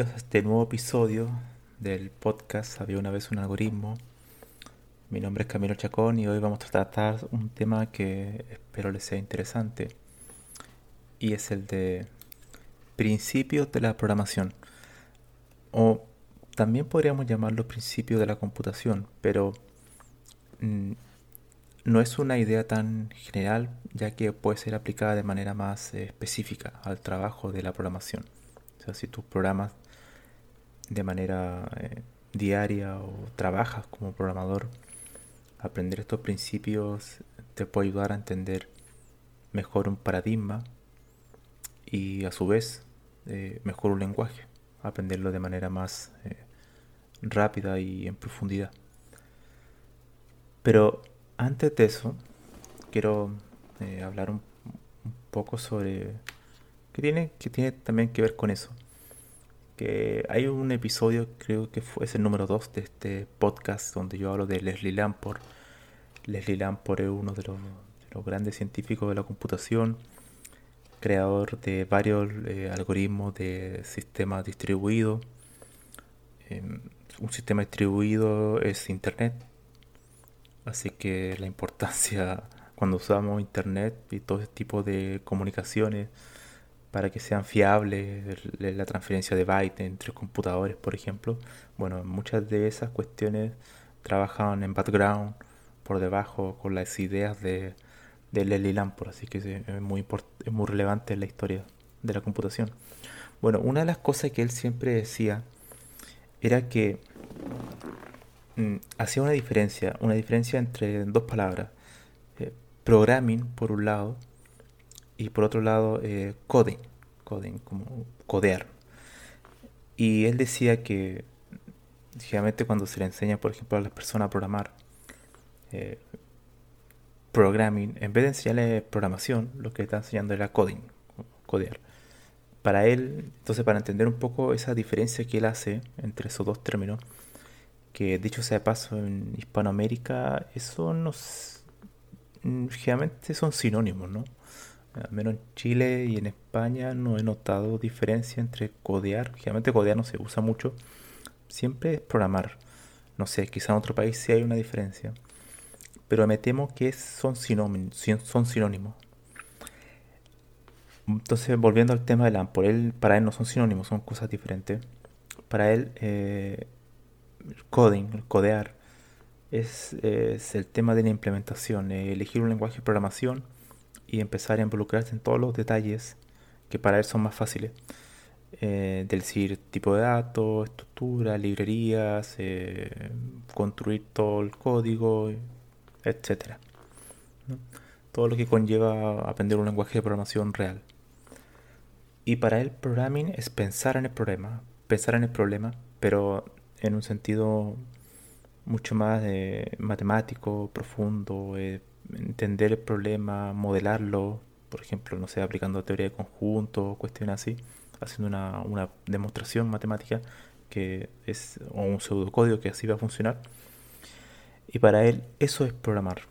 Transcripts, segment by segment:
Bienvenidos a este nuevo episodio del podcast Había una vez un algoritmo. Mi nombre es Camilo Chacón y hoy vamos a tratar un tema que espero les sea interesante y es el de principios de la programación o también podríamos llamarlo principios de la computación, pero mm, no es una idea tan general ya que puede ser aplicada de manera más eh, específica al trabajo de la programación. O sea, si tú programas de manera eh, diaria o trabajas como programador, aprender estos principios te puede ayudar a entender mejor un paradigma y a su vez eh, mejor un lenguaje, aprenderlo de manera más eh, rápida y en profundidad. Pero antes de eso, quiero hablar un poco sobre que tiene, que tiene también que ver con eso. Que hay un episodio, creo que fue, es el número 2 de este podcast, donde yo hablo de Leslie Lamport. Leslie Lamport es uno de los, grandes científicos de la computación, creador de varios eh, algoritmos de sistemas distribuidos. Em, un sistema distribuido es Internet, así que la importancia cuando usamos Internet y todo ese tipo de comunicaciones para que sean fiables la transferencia de bytes entre computadores, por ejemplo. Bueno, muchas de esas cuestiones trabajaban en background, por debajo, con las ideas de, de Leslie Lamport, así que es muy, es muy relevante en la historia de la computación. Bueno, una de las cosas que él siempre decía era que mm, hacía una diferencia, una diferencia entre dos palabras, eh, programming por un lado, y por otro lado eh, coding, coding, como codear. Y él decía que generalmente cuando se le enseña, por ejemplo, a las personas a programar, eh, programming, en vez de enseñarle programación, lo que está enseñando era coding, codear. Para él, entonces para entender un poco esa diferencia que él hace entre esos dos términos, que dicho sea de paso en Hispanoamérica, eso nos generalmente son sinónimos, ¿no? Al menos en Chile y en España no he notado diferencia entre codear. Generalmente codear no se usa mucho. Siempre es programar. No sé, quizá en otro país sí hay una diferencia. Pero me temo que son sinónimos. Entonces, volviendo al tema de por él, para él no son sinónimos, son cosas diferentes. Para él, eh, el coding, el codear, es, es, el tema de la implementación, elegir un lenguaje de programación y empezar a involucrarse en todos los detalles que para él son más fáciles. Eh, decir tipo de datos, estructura, librerías, eh, construir todo el código, etc. Todo lo que conlleva aprender un lenguaje de programación real. Y para él programming es pensar en el problema, pensar en el problema, pero en un sentido mucho más eh, matemático, profundo, entender el problema, modelarlo, por ejemplo, no sé, aplicando teoría de conjunto, cuestiones así, haciendo una, una demostración matemática que es o un pseudocódigo que así va a funcionar. Y para él eso es programar.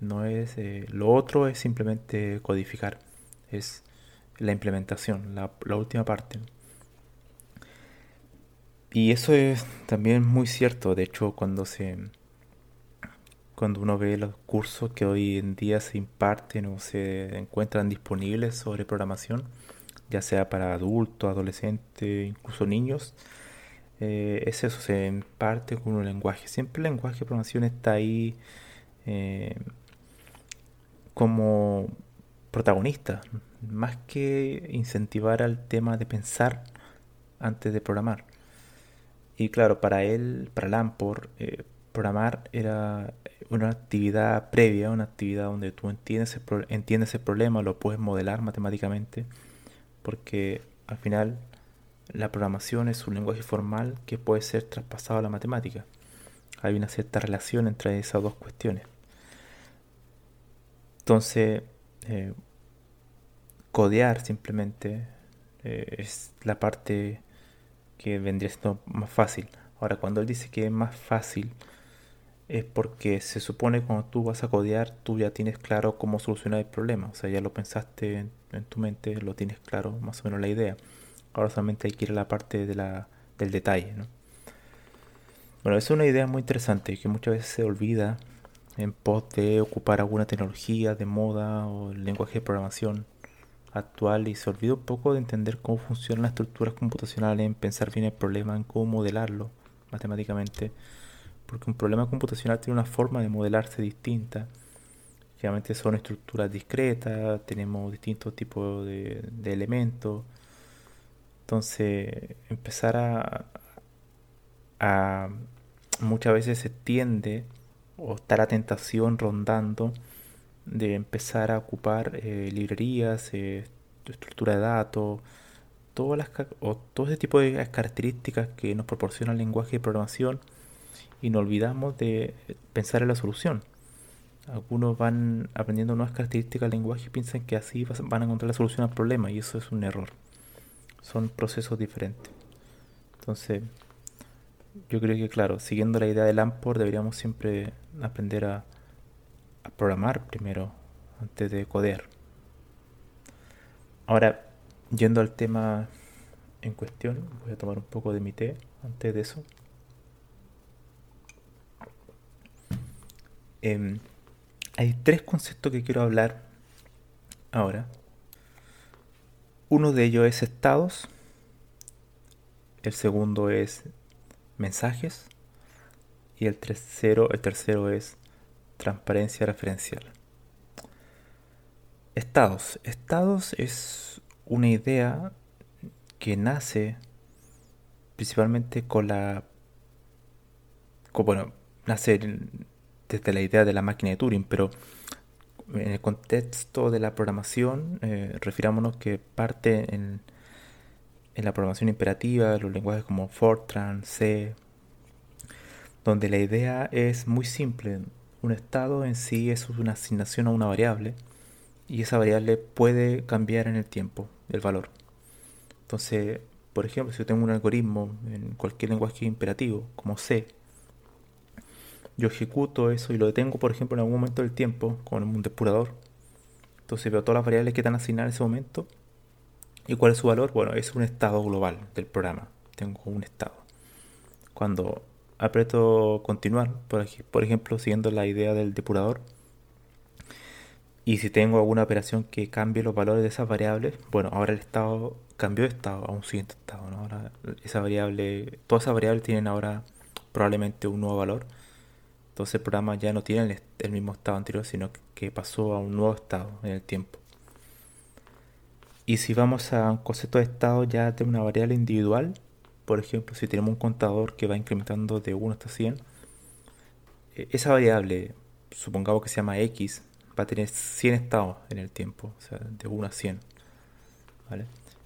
No es eh, lo otro es simplemente codificar. Es la implementación, la última parte. Y eso es también muy cierto. De hecho, cuando se cuando uno ve los cursos que hoy en día se imparten o se encuentran disponibles sobre programación, ya sea para adultos, adolescentes, incluso niños, eh, es eso, se imparte con un lenguaje. Siempre el lenguaje de programación está ahí eh, como protagonista, más que incentivar al tema de pensar antes de programar. Y claro, para él, para Lamport, eh, programar era una actividad previa, una actividad donde tú entiendes el, entiendes el problema, lo puedes modelar matemáticamente, porque al final la programación es un lenguaje formal que puede ser traspasado a la matemática. Hay una cierta relación entre esas dos cuestiones. Entonces, eh, codear simplemente eh, es la parte que vendría siendo más fácil. Ahora, cuando él dice que es más fácil, es porque se supone que cuando tú vas a codear, tú ya tienes claro cómo solucionar el problema. O sea, ya lo pensaste en, tu mente, lo tienes claro más o menos la idea. Ahora solamente hay que ir a la parte del detalle. ¿no? Bueno, es una idea muy interesante que muchas veces se olvida en pos de ocupar alguna tecnología de moda o el lenguaje de programación actual y se olvida un poco de entender cómo funcionan las estructuras computacionales, en pensar bien el problema, en cómo modelarlo matemáticamente porque un problema computacional tiene una forma de modelarse distinta. Generalmente son estructuras discretas, tenemos distintos tipos de, elementos. Entonces, empezar a, a, muchas veces se tiende o está la tentación rondando de empezar a ocupar eh, librerías, eh, estructura de datos, todas las, o todo ese tipo de características que nos proporciona el lenguaje de programación y no olvidamos de pensar en la solución. Algunos van aprendiendo nuevas características del lenguaje y piensan que así van a encontrar la solución al problema y eso es un error. Son procesos diferentes. Entonces, yo creo que claro, siguiendo la idea del Lamport deberíamos siempre aprender a, a programar primero antes de codear. Ahora, yendo al tema en cuestión, voy a tomar un poco de mi té antes de eso. Em, hay tres conceptos que quiero hablar ahora. Uno de ellos es estados. El segundo es mensajes. Y el tercero, el tercero es transparencia referencial. Estados. Estados es una idea que nace principalmente con la... bueno, nace desde la idea de la máquina de Turing, pero en el contexto de la programación, eh, refirámonos que parte en, en, la programación imperativa, los lenguajes como Fortran, C, donde la idea es muy simple. Un estado en sí es una asignación a una variable y esa variable puede cambiar en el tiempo, el valor. Entonces, por ejemplo, si yo tengo un algoritmo en cualquier lenguaje imperativo, como C, yo ejecuto eso y lo detengo, por ejemplo, en algún momento del tiempo con un depurador. Entonces veo todas las variables que están asignadas en ese momento. ¿Y cuál es su valor? Bueno, es un estado global del programa. Tengo un estado. Cuando aprieto continuar, por, por ejemplo, siguiendo la idea del depurador, y si tengo alguna operación que cambie los valores de esas variables, bueno, ahora el estado cambió de estado a un siguiente estado. Ahora esa variable, todas esas variables tienen ahora probablemente un nuevo valor entonces el programa ya no tiene el, mismo estado anterior, sino que pasó a un nuevo estado en el tiempo. Y si vamos a un concepto de estado ya de una variable individual, por ejemplo, si tenemos un contador que va incrementando de 1 hasta 100, e, esa variable, supongamos que se llama x, va a tener 100 estados en el tiempo, o sea, de 1 a 100.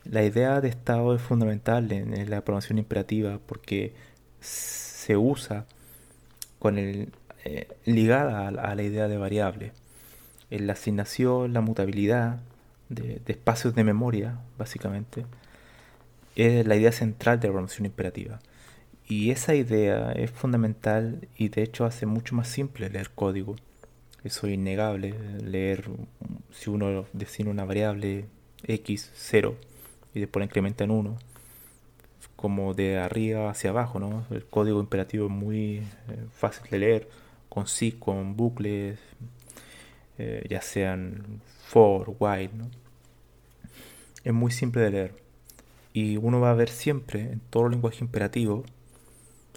La idea de estado es fundamental en la programación imperativa porque se usa con el, eh, ligada a, la idea de variable. En la asignación, la mutabilidad de, espacios de memoria, básicamente, es la idea central de la programación imperativa. Y esa idea es fundamental y de hecho hace mucho más simple leer código. Eso es innegable. Leer, si uno define una variable x, 0, y después la incrementa en 1, como de arriba hacia abajo, ¿no? El código imperativo es muy eh, fácil de leer, con si, con bucles, eh, ya sean for, while, ¿no? Es muy simple de leer. Y uno va a ver siempre en todo lenguaje imperativo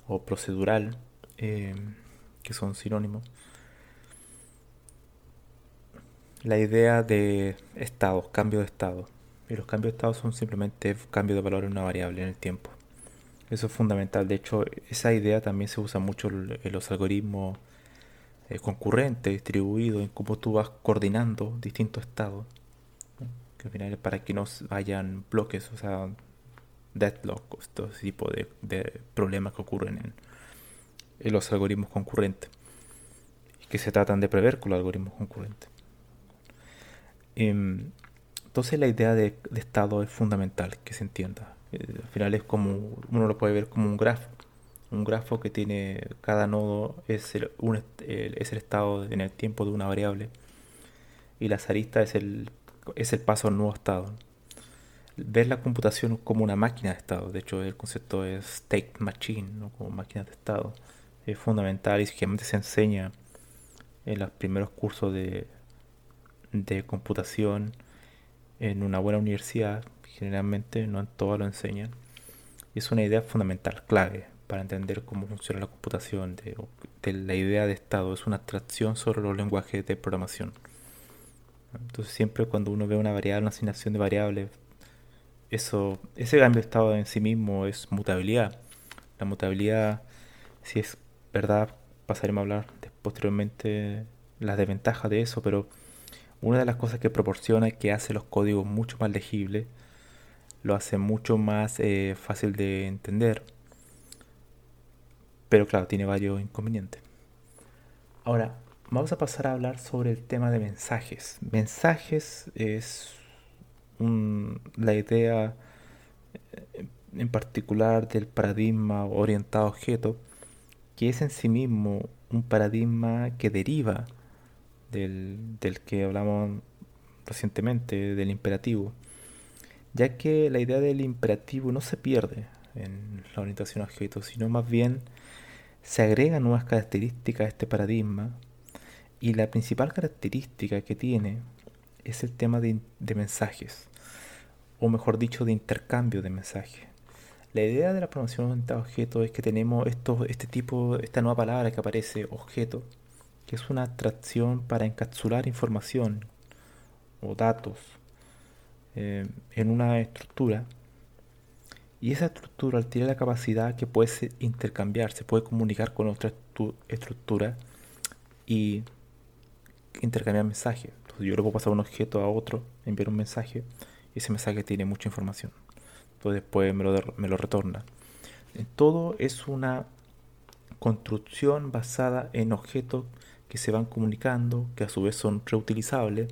o procedural, eh, que son sinónimos, la idea de estado, cambio de estado. Y los cambios de estado son simplemente cambio de valor en una variable en el tiempo. Eso es fundamental. De hecho, esa idea también se usa mucho en los algoritmos eh, concurrentes, distribuidos, en cómo tú vas coordinando distintos estados. Que al final es para que no hayan bloques, o sea, deadlock, todo ese tipo de, problemas que ocurren en, los algoritmos concurrentes. Que se tratan de prever con los algoritmos concurrentes. Em, entonces la idea de, estado es fundamental que se entienda. Eh, al final es como, uno lo puede ver como un grafo. Un grafo que tiene, cada nodo es el, es el estado en el tiempo de una variable. Y la zarista es el, es el paso al nuevo estado. Ver la computación como una máquina de estado. De hecho, el concepto es state machine, ¿no? como máquina de estado. Es fundamental y generalmente se enseña en los primeros cursos de, de computación en una buena universidad, generalmente no en todas lo enseñan, es una idea fundamental, clave, para entender cómo funciona la computación, de, la idea de estado, es una abstracción sobre los lenguajes de programación. Entonces siempre cuando uno ve una variable, una asignación de variables, eso, ese cambio de estado en sí mismo es mutabilidad. La mutabilidad, si es verdad, pasaremos a hablar posteriormente las desventajas de eso, pero una de las cosas que proporciona es que hace los códigos mucho más legibles, lo hace mucho más eh, fácil de entender, pero claro, tiene varios inconvenientes. Ahora, vamos a pasar a hablar sobre el tema de mensajes. Mensajes es la idea eh, en particular del paradigma orientado a objeto, que es en sí mismo un paradigma que deriva del, del que hablamos recientemente, del imperativo, ya que la idea del imperativo no se pierde en la orientación a objetos, sino más bien se agregan nuevas características a este paradigma y la principal característica que tiene es el tema de, de mensajes, o mejor dicho, de intercambio de mensajes. La idea de la programación orientada a objetos es que tenemos esto, este tipo, esta nueva palabra que aparece, objeto, que es una abstracción para encapsular información o datos eh, en una estructura. Y esa estructura tiene la capacidad que puede intercambiar, se puede comunicar con otra estructura y intercambiar mensajes. Yo le puedo pasar un objeto a otro, enviar un mensaje, y ese mensaje tiene mucha información. Entonces después me lo, me lo retorna. Todo es una construcción basada en objetos que se van comunicando, que a su vez son reutilizables,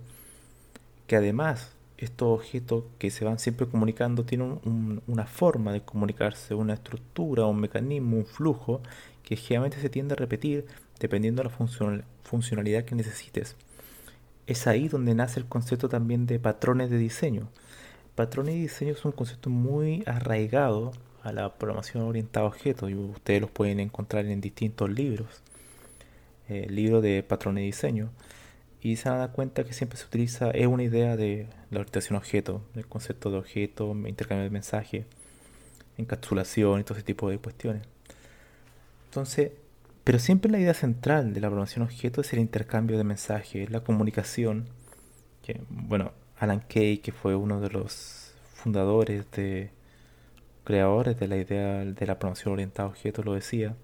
que además estos objetos que se van siempre comunicando tienen una forma de comunicarse, una estructura, un mecanismo, un flujo que generalmente se tiende a repetir dependiendo de la funcionalidad que necesites. Es ahí donde nace el concepto también de patrones de diseño. Patrones de diseño es un concepto muy arraigado a la programación orientada a objetos y ustedes los pueden encontrar en distintos libros. Eh, libro de patrones de diseño y se dan cuenta que siempre se utiliza, es una idea de la orientación objeto, el concepto de objeto, intercambio de mensaje, encapsulación y todo ese tipo de cuestiones. Entonces, pero siempre la idea central de la programación objeto es el intercambio de mensajes, la comunicación. Que, bueno, Alan Kay, que fue uno de los fundadores de creadores de la idea de la programación orientada a objetos, lo decía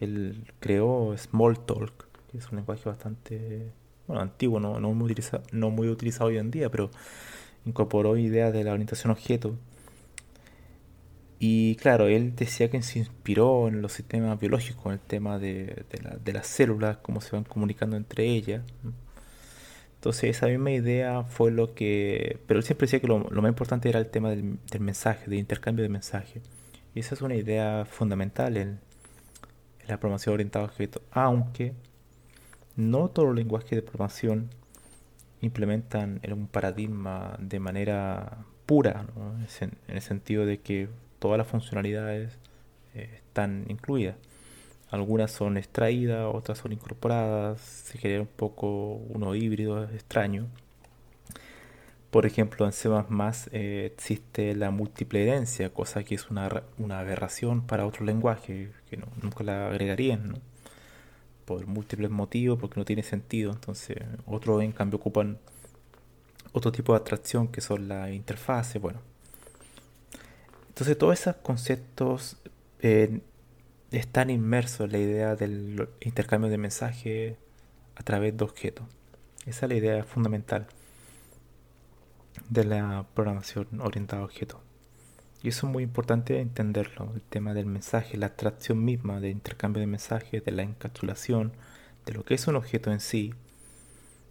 él creó Smalltalk, que es un lenguaje bastante bueno, antiguo, no, no, muy utilizado, no muy utilizado hoy en día, pero incorporó ideas de la orientación objeto. Y claro, él decía que se inspiró en los sistemas biológicos, en el tema de, de, las células, cómo se van comunicando entre ellas. Entonces esa misma idea fue lo que... Pero él siempre decía que lo, más importante era el tema del, mensaje, del intercambio de mensaje. Y esa es una idea fundamental en, la programación orientada a objetos, aunque no todos los lenguajes de programación implementan en un paradigma de manera pura, en el sentido de que todas las funcionalidades eh, están incluidas. Algunas son extraídas, otras son incorporadas, se genera un poco uno híbrido extraño. Por ejemplo, en C++ eh, existe la múltiple herencia, cosa que es una, aberración para otro lenguaje, que nunca la agregarían, por múltiples motivos, porque no tiene sentido. Entonces, otros en cambio ocupan otro tipo de atracción que son la interfase, bueno. Entonces, todos esos conceptos eh, están inmersos en la idea del intercambio de mensajes a través de objetos. Esa es la idea fundamental de la programación orientada a objetos. Y eso es muy importante entenderlo, el tema del mensaje, la atracción misma del intercambio de mensajes, de la encapsulación, de lo que es un objeto en sí,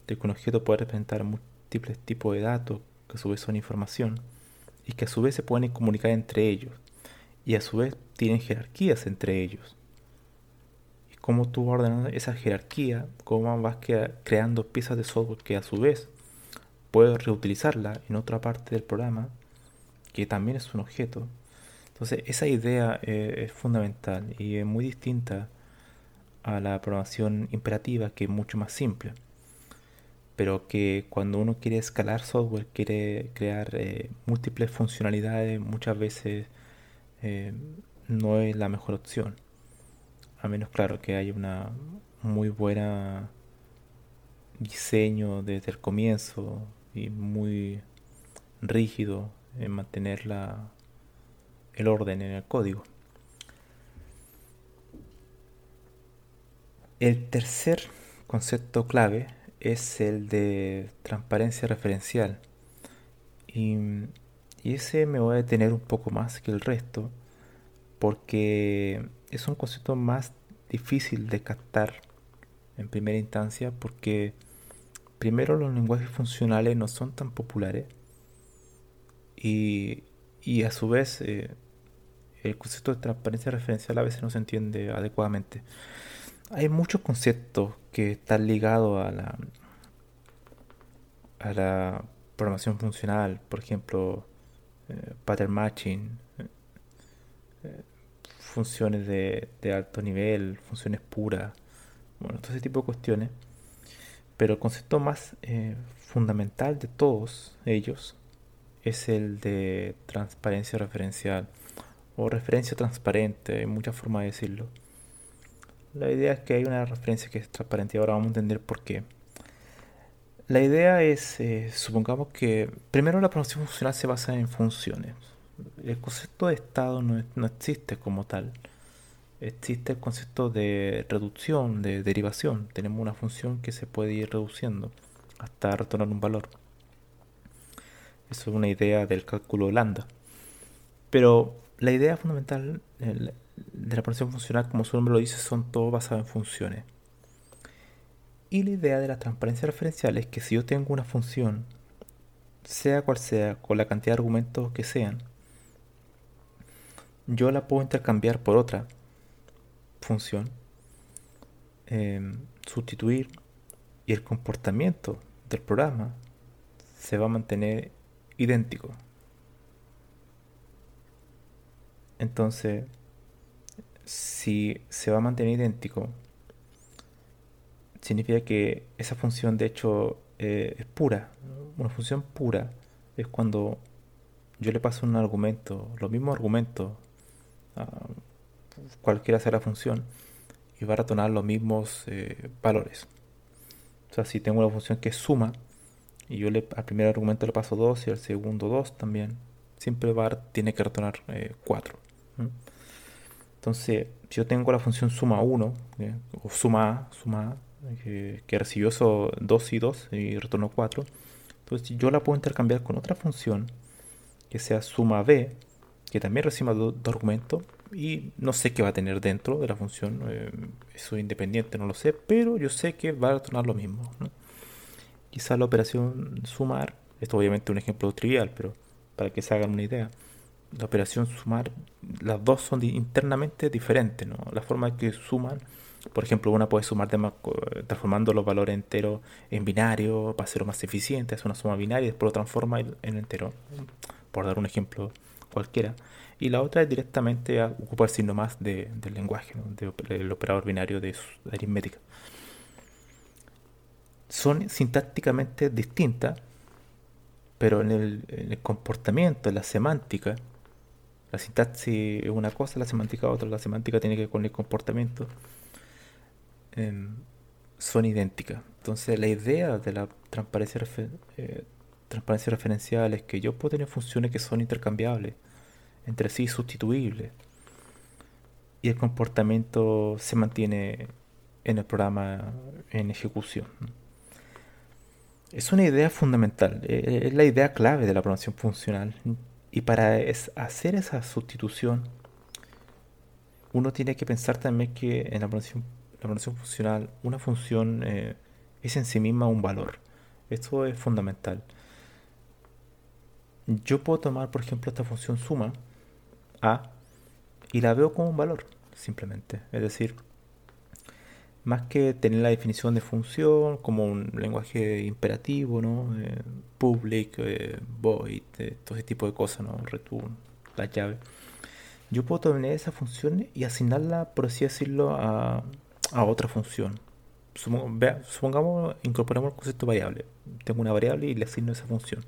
de que un objeto puede representar múltiples tipos de datos, que a su vez son información, y que a su vez se pueden comunicar entre ellos, y a su vez tienen jerarquías entre ellos. Y cómo tú vas ordenando esa jerarquía, cómo vas creando piezas de software que a su vez puedes reutilizarla en otra parte del programa, que también es un objeto. Entonces esa idea eh, es fundamental y es muy distinta a la programación imperativa que es mucho más simple. Pero que cuando uno quiere escalar software, quiere crear eh, múltiples funcionalidades, muchas veces eh, no es la mejor opción. A menos, claro, que haya una muy buena diseño desde el comienzo y muy rígido en mantener la, el orden en el código. El tercer concepto clave es el de transparencia referencial. Y, y ese me voy a detener un poco más que el resto porque es un concepto más difícil de captar en primera instancia porque primero los lenguajes funcionales no son tan populares y, a su vez eh, el concepto de transparencia referencial a veces no se entiende adecuadamente. Hay muchos conceptos que están ligados a la, programación funcional, por ejemplo, eh, pattern matching, eh, funciones de, alto nivel, funciones puras, bueno, todo ese tipo de cuestiones. Pero el concepto más eh, fundamental de todos ellos es el de transparencia referencial o referencia transparente, hay muchas formas de decirlo. La idea es que hay una referencia que es transparente y ahora vamos a entender por qué. La idea es, eh, supongamos que primero la programación funcional se basa en funciones el concepto de estado no, no, existe como tal. Existe el concepto de reducción, de derivación. Tenemos una función que se puede ir reduciendo hasta retornar un valor. Eso es una idea del cálculo lambda. Pero la idea fundamental de la programación funcional, como su nombre lo dice, son todo basado en funciones. Y la idea de la transparencia referencial es que si yo tengo una función, sea cual sea, con la cantidad de argumentos que sean, yo la puedo intercambiar por otra función, em, sustituir y el comportamiento del programa se va a mantener idéntico. Entonces, si se va a mantener idéntico, significa que esa función de hecho eh, es pura. Una función pura es cuando yo le paso un argumento, los mismos argumentos cualquiera sea la función y va a retornar los mismos eh, valores. O sea, si tengo una función que suma y yo le, al primer argumento le paso 2 y al segundo 2 también, siempre va tiene que retornar 4. Eh, Entonces, si yo tengo la función suma 1 eh, o suma A, suma que, recibió eso 2 y 2 y retornó 4, entonces yo la puedo intercambiar con otra función que sea suma B que también reciba dos argumentos y no sé qué va a tener dentro de la función, eh, eso independiente, no lo sé, pero yo sé que va a retornar lo mismo. quizás la operación sumar, esto obviamente es un ejemplo trivial, pero para que se hagan una idea, la operación sumar, las dos son internamente diferentes, ¿no? La forma que suman, por ejemplo, una puede sumar transformando los valores enteros en binario para hacerlo más eficiente, es una suma binaria y después lo transforma en entero, por dar un ejemplo cualquiera. Y la otra es directamente a ocupar el signo más del lenguaje, del operador binario de, aritmética. Son sintácticamente distintas, pero en el, comportamiento, en la semántica, la sintaxis es una cosa, la semántica otra, la semántica tiene que ver con el comportamiento, em, son idénticas. Entonces la idea de la transparencia, eh, transparencia referencial es que yo puedo tener funciones que son intercambiables entre sí sustituibles. Y el comportamiento se mantiene en el programa en ejecución. Es una idea fundamental, e, e, es la idea clave de la programación funcional. Y para hacer esa sustitución, uno tiene que pensar también que en la programación, la funcional una función eh, es en sí misma un valor. Esto es fundamental. Yo puedo tomar, por ejemplo, esta función suma a y la veo como un valor, simplemente. Es decir, más que tener la definición de función como un lenguaje imperativo, ¿no? Eh, public, eh, void, eh, todo ese tipo de cosas, ¿no? Return, la llave. Yo puedo tener esa función y asignarla, por así decirlo, a, a otra función. Supongamos, incorporemos el concepto variable. Tengo una variable y le asigno esa función.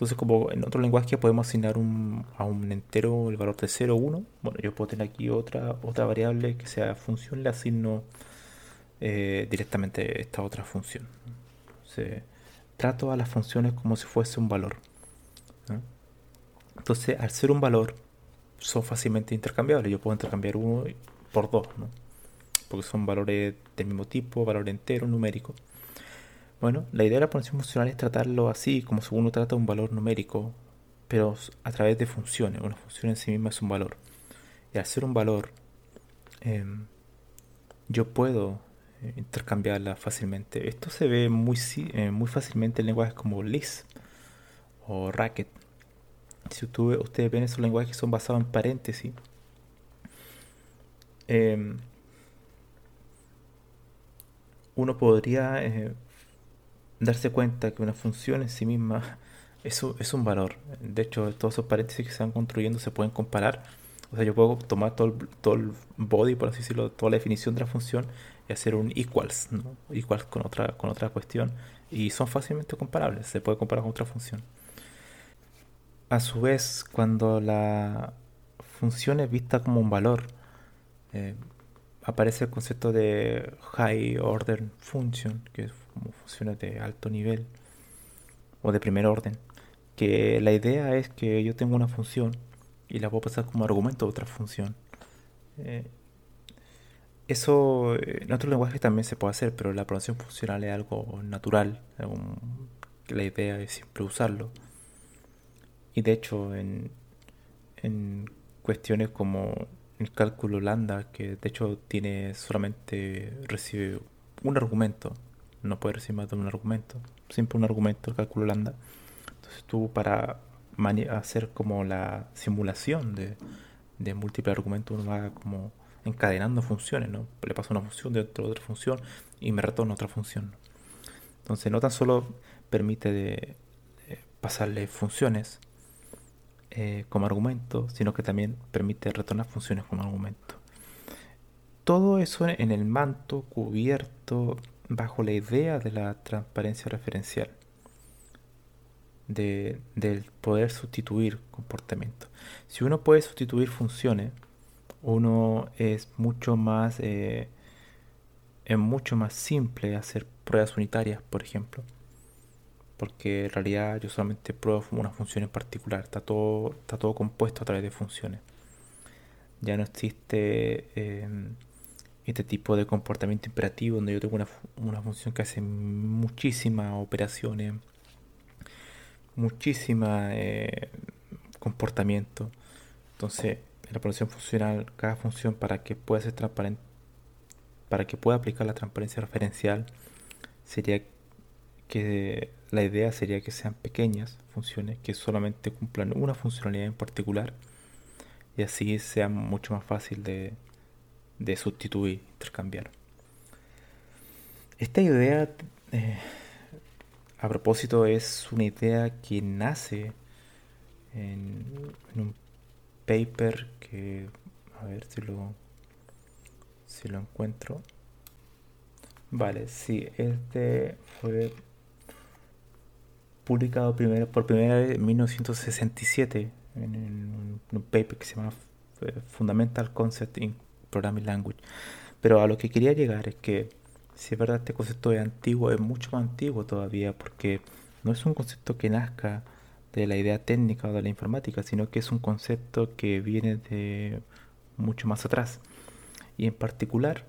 Entonces, como en otro lenguaje podemos asignar a un entero el valor de 0 o 1, bueno, yo puedo tener aquí otra, otra variable que sea función, le asigno eh, directamente esta otra función. trato a las funciones como si fuese un valor. Entonces, al ser un valor, son fácilmente intercambiables. Yo puedo intercambiar uno por dos, porque son valores del mismo tipo, valor entero, numérico. Bueno, la idea de la programación funcional es tratarlo así, como si uno trata un valor numérico, pero a través de funciones. Una función en sí misma es un valor. Y al ser un valor, em, yo puedo eh, intercambiarla fácilmente. Esto se ve muy, eh, muy fácilmente en lenguajes como Lisp o Racket. Si ustedes ven esos lenguajes que son basados en paréntesis, em, uno podría eh, darse cuenta que una función en sí misma es, es un valor. De hecho, todos esos paréntesis que se van construyendo se pueden comparar. O sea, yo puedo tomar todo el, todo el body, por así decirlo, toda la definición de la función y hacer un equals, ¿no? Equals con otra, con otra cuestión. Y son fácilmente comparables, se puede comparar con otra función. A su vez, cuando la función es vista como un valor, eh, aparece el concepto de high order function, que como funciones de alto nivel o de primer orden, que la idea es que yo tengo una función y la puedo pasar como argumento de otra función. Eh, eso en otros lenguajes también se puede hacer, pero la programación funcional es algo natural, la idea es siempre usarlo. Y de hecho, en, en cuestiones como el cálculo lambda, que de hecho tiene solamente recibe un argumento, no puede recibir más de un argumento, siempre un argumento el cálculo lambda. Entonces tú para hacer como la simulación de, de múltiples argumentos uno va como encadenando funciones, ¿no? Le paso una función dentro de otra función y me retorna otra función. Entonces no tan solo permite de, pasarle funciones, eh, como argumento, sino que también permite retornar funciones como argumento. Todo eso en el manto cubierto bajo la idea de la transparencia referencial, de, del poder sustituir comportamiento. Si uno puede sustituir funciones, uno es mucho más, eh, es mucho más simple hacer pruebas unitarias, por ejemplo porque en realidad yo solamente pruebo una función en particular, está todo, está todo compuesto a través de funciones. Ya no existe em, este tipo de comportamiento imperativo donde yo tengo una, función que hace muchísimas operaciones, muchísima eh, comportamiento. Entonces, en la programación funcional, cada función para que pueda ser transparente, para que pueda aplicar la transparencia referencial, sería que la idea sería que sean pequeñas funciones que solamente cumplan una funcionalidad en particular y así sea mucho más fácil de, de sustituir, intercambiar. Esta idea, eh, a propósito, es una idea que nace en, un paper que, a ver si lo, si lo encuentro. Vale, sí, este fue publicado primero, por primera vez en 1967 en, un paper que se llama eh, Fundamental Concept in Programming Language. Pero a lo que quería llegar es que si es verdad este concepto es antiguo, es mucho más antiguo todavía porque no es un concepto que nazca de la idea técnica o de la informática, sino que es un concepto que viene de mucho más atrás. Y en particular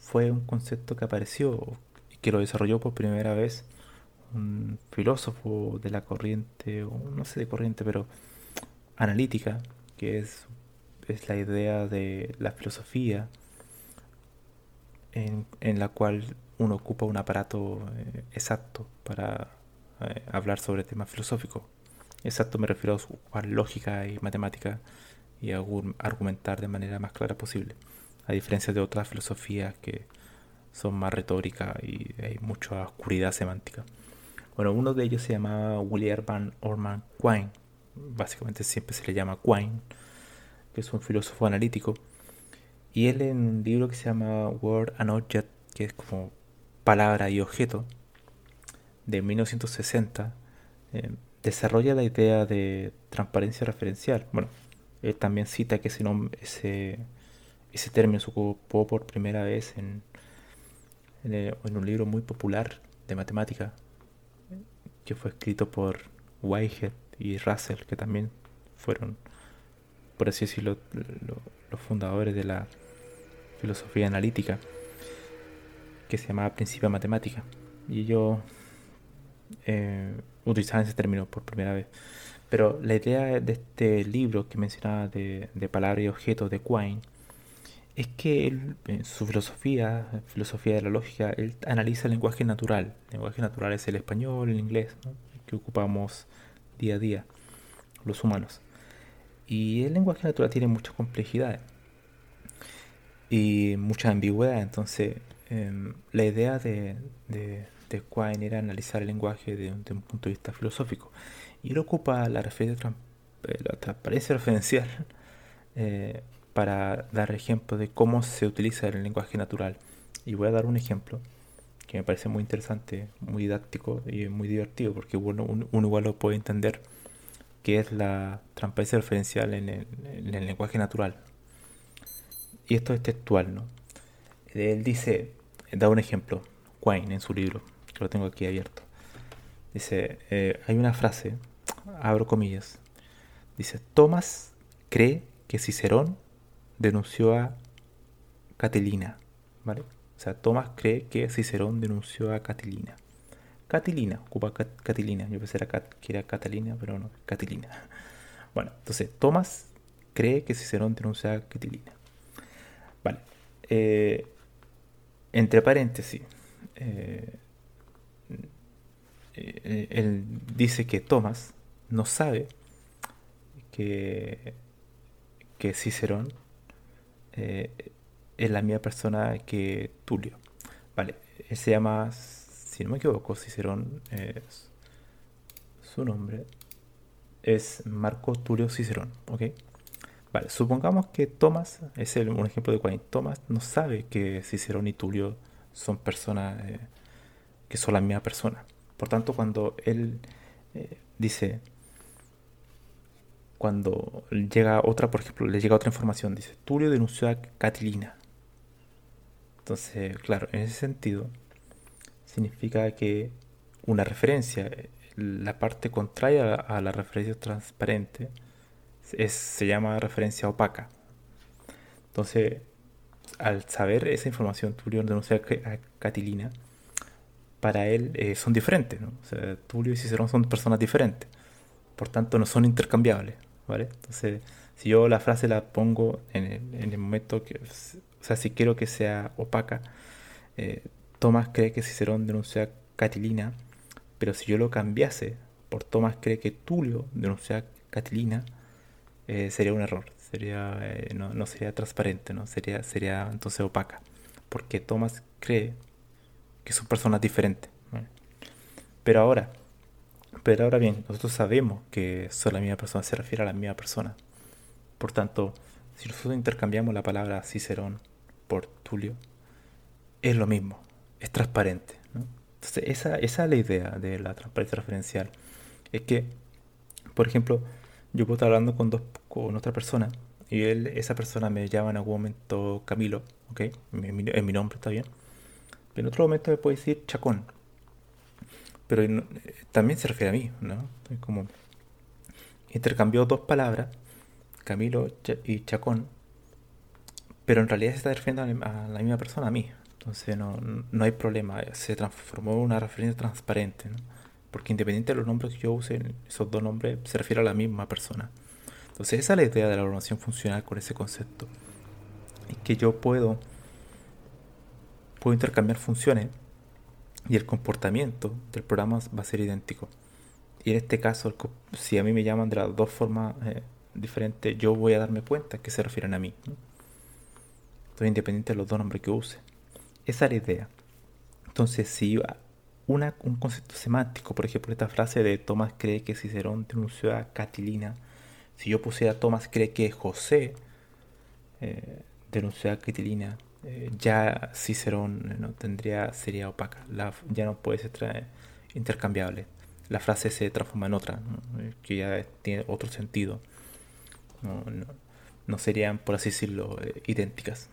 fue un concepto que apareció y que lo desarrolló por primera vez un filósofo de la corriente, o no sé de corriente, pero analítica, que es, es la idea de la filosofía en, en la cual uno ocupa un aparato eh, exacto para eh, hablar sobre temas filosóficos. Exacto me refiero a ocupar lógica y matemática y argumentar de manera más clara posible, a diferencia de otras filosofías que son más retóricas y hay mucha oscuridad semántica. Bueno, uno de ellos se llamaba William Van Orman Quine, básicamente siempre se le llama Quine, que es un filósofo analítico, y él en un libro que se llama Word and Object, que es como palabra y objeto, de 1960, eh, desarrolla la idea de transparencia referencial. Bueno, él también cita que ese, ese, ese término se ocupó por primera vez en, en un libro muy popular de matemática que fue escrito por Whitehead y Russell, que también fueron, por así decirlo, los fundadores de la filosofía analítica, que se llamaba Principio de Matemática. Y ellos eh, utilizaban ese término por primera vez. Pero la idea de este libro que mencionaba de, de palabra y objeto de Quine es que él, en su filosofía, filosofía de la lógica, él analiza el lenguaje natural. El lenguaje natural es el español, el inglés, que ocupamos día a día los humanos. Y el lenguaje natural tiene muchas complejidades y mucha ambigüedad. Entonces, em, la idea de, de, de, Quine era analizar el lenguaje de, un punto de vista filosófico. Y él ocupa la, referencia, eh, la transparencia referencial. Eh, para dar ejemplo de cómo se utiliza el lenguaje natural. Y voy a dar un ejemplo que me parece muy interesante, muy didáctico y muy divertido, porque uno, uno igual lo puede entender, que es la transparencia referencial en el, en el lenguaje natural. Y esto es textual, ¿no? Él dice, da un ejemplo, Quine en su libro, que lo tengo aquí abierto. Dice, eh, hay una frase, abro comillas, dice, Thomas cree que Cicerón denunció a Catilina, ¿vale? O sea, Tomás cree que Cicerón denunció a Catilina. Catilina, ocupa Catilina. Yo pensé que era Catalina, pero no, Catilina. Bueno, entonces, Tomás cree que Cicerón denunció a Catilina. Vale. Eh, entre paréntesis, eh, eh, él dice que Tomás no sabe que, que Cicerón es la misma persona que Tulio. Vale, él se llama, si no me equivoco, Cicerón, su nombre es Marco Tulio Cicerón, ¿ok? Vale, supongamos que Tomás, es un ejemplo de cuál Tomás no sabe que Cicerón y Tulio son personas eh, que son la misma persona. Por tanto, cuando él eh, dice cuando llega otra, por ejemplo, le llega otra información, dice, Tulio denunció a Catilina. Entonces, claro, en ese sentido, significa que una referencia, la parte contraria a la referencia transparente, es, se llama referencia opaca. Entonces, al saber esa información, Tulio denunció a Catilina, para él eh, son diferentes, ¿no? O sea, Tulio y Cicerón son personas diferentes, por tanto no son intercambiables. Entonces, si yo la frase la pongo en el, momento que, o sea, si quiero que sea opaca, eh, Tomás cree que Cicerón denunció a Catilina Pero si yo lo cambiase por Tomás cree que Tulio denuncia a Catilina, eh, sería un error. Sería, eh, no, sería transparente, ¿no? Sería, sería entonces opaca. Porque Tomás cree que son personas diferentes. Pero ahora, pero ahora bien, nosotros sabemos que son la misma persona, se refiere a la misma persona. Por tanto, si nosotros intercambiamos la palabra Cicerón por Tulio, es lo mismo, es transparente. Entonces, esa, esa es la idea de la transparencia referencial. Es que, por ejemplo, yo puedo estar hablando con, dos, con otra persona y él, esa persona me llama en algún momento Camilo, ¿ok? En mi, nombre está bien. Pero en otro momento me puede decir Chacón. Pero también se refiere a mí, ¿no? Es como intercambió dos palabras Camilo y Chacón, pero en realidad se está refiriendo a la misma persona, a mí. Entonces no, no hay problema, se transformó en una referencia transparente, porque independiente de los nombres que yo use, esos dos nombres se refieren a la misma persona. Entonces esa es la idea de la programación funcional con ese concepto. Es que yo puedo, puedo intercambiar funciones y el comportamiento del programa va a ser idéntico. Y en este caso, si a mí me llaman de las dos formas eh, diferente, yo voy a darme cuenta que se refieren a mí. Entonces, independiente de los dos nombres que use. Esa es la idea. Entonces, si una, un concepto semántico, por ejemplo, esta frase de Tomás cree que Cicerón denunció a Catilina, si yo pusiera Tomás cree que José eh, denunció a Catilina, eh, ya Cicerón no tendría, sería opaca, ya no puede ser intercambiable. La frase se transforma en otra, que ya tiene otro sentido no, serían, por así decirlo, eh, idénticas.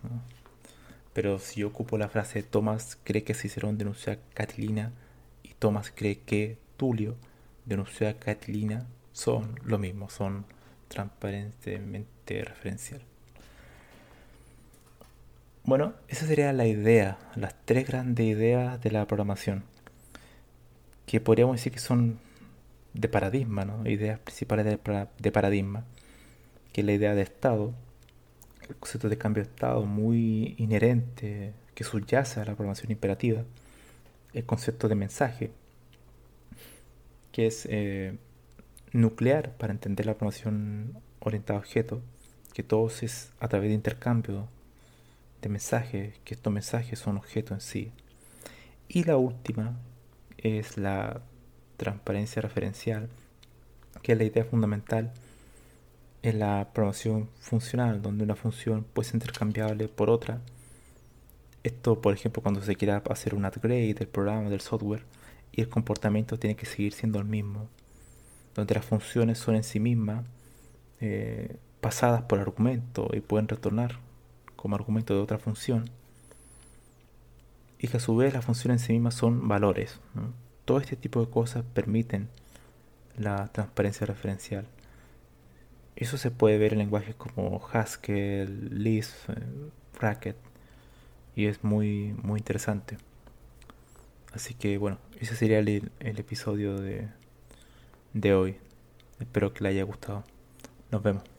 Pero si yo ocupo la frase Tomás cree que Cicerón denunció a Catilina y Tomás cree que Tulio denunció a Catilina, son lo mismo, son transparentemente referencial. Bueno, esa sería la idea, las tres grandes ideas de la programación, que podríamos decir que son de paradigma, ¿no? ideas principales de paradigma que la idea de Estado, el concepto de cambio de Estado muy inherente que subyace a la programación imperativa, el concepto de mensaje, que es eh, nuclear para entender la programación orientada a objetos, que todo es a través de intercambio de mensajes, que estos mensajes son objetos en sí. Y la última es la transparencia referencial, que es la idea fundamental en la programación funcional, donde una función puede ser intercambiable por otra. Esto, por ejemplo, cuando se quiera hacer un upgrade del programa, del software, y el comportamiento tiene que seguir siendo el mismo, donde las funciones son en sí mismas eh, pasadas por argumento y pueden retornar como argumento de otra función, y que a su vez las funciones en sí mismas son valores. Todo este tipo de cosas permiten la transparencia referencial. Eso se puede ver en lenguajes como Haskell, Lisp, Bracket y es muy, muy interesante. Así que bueno, ese sería el, el episodio de, de hoy. Espero que le haya gustado. Nos vemos.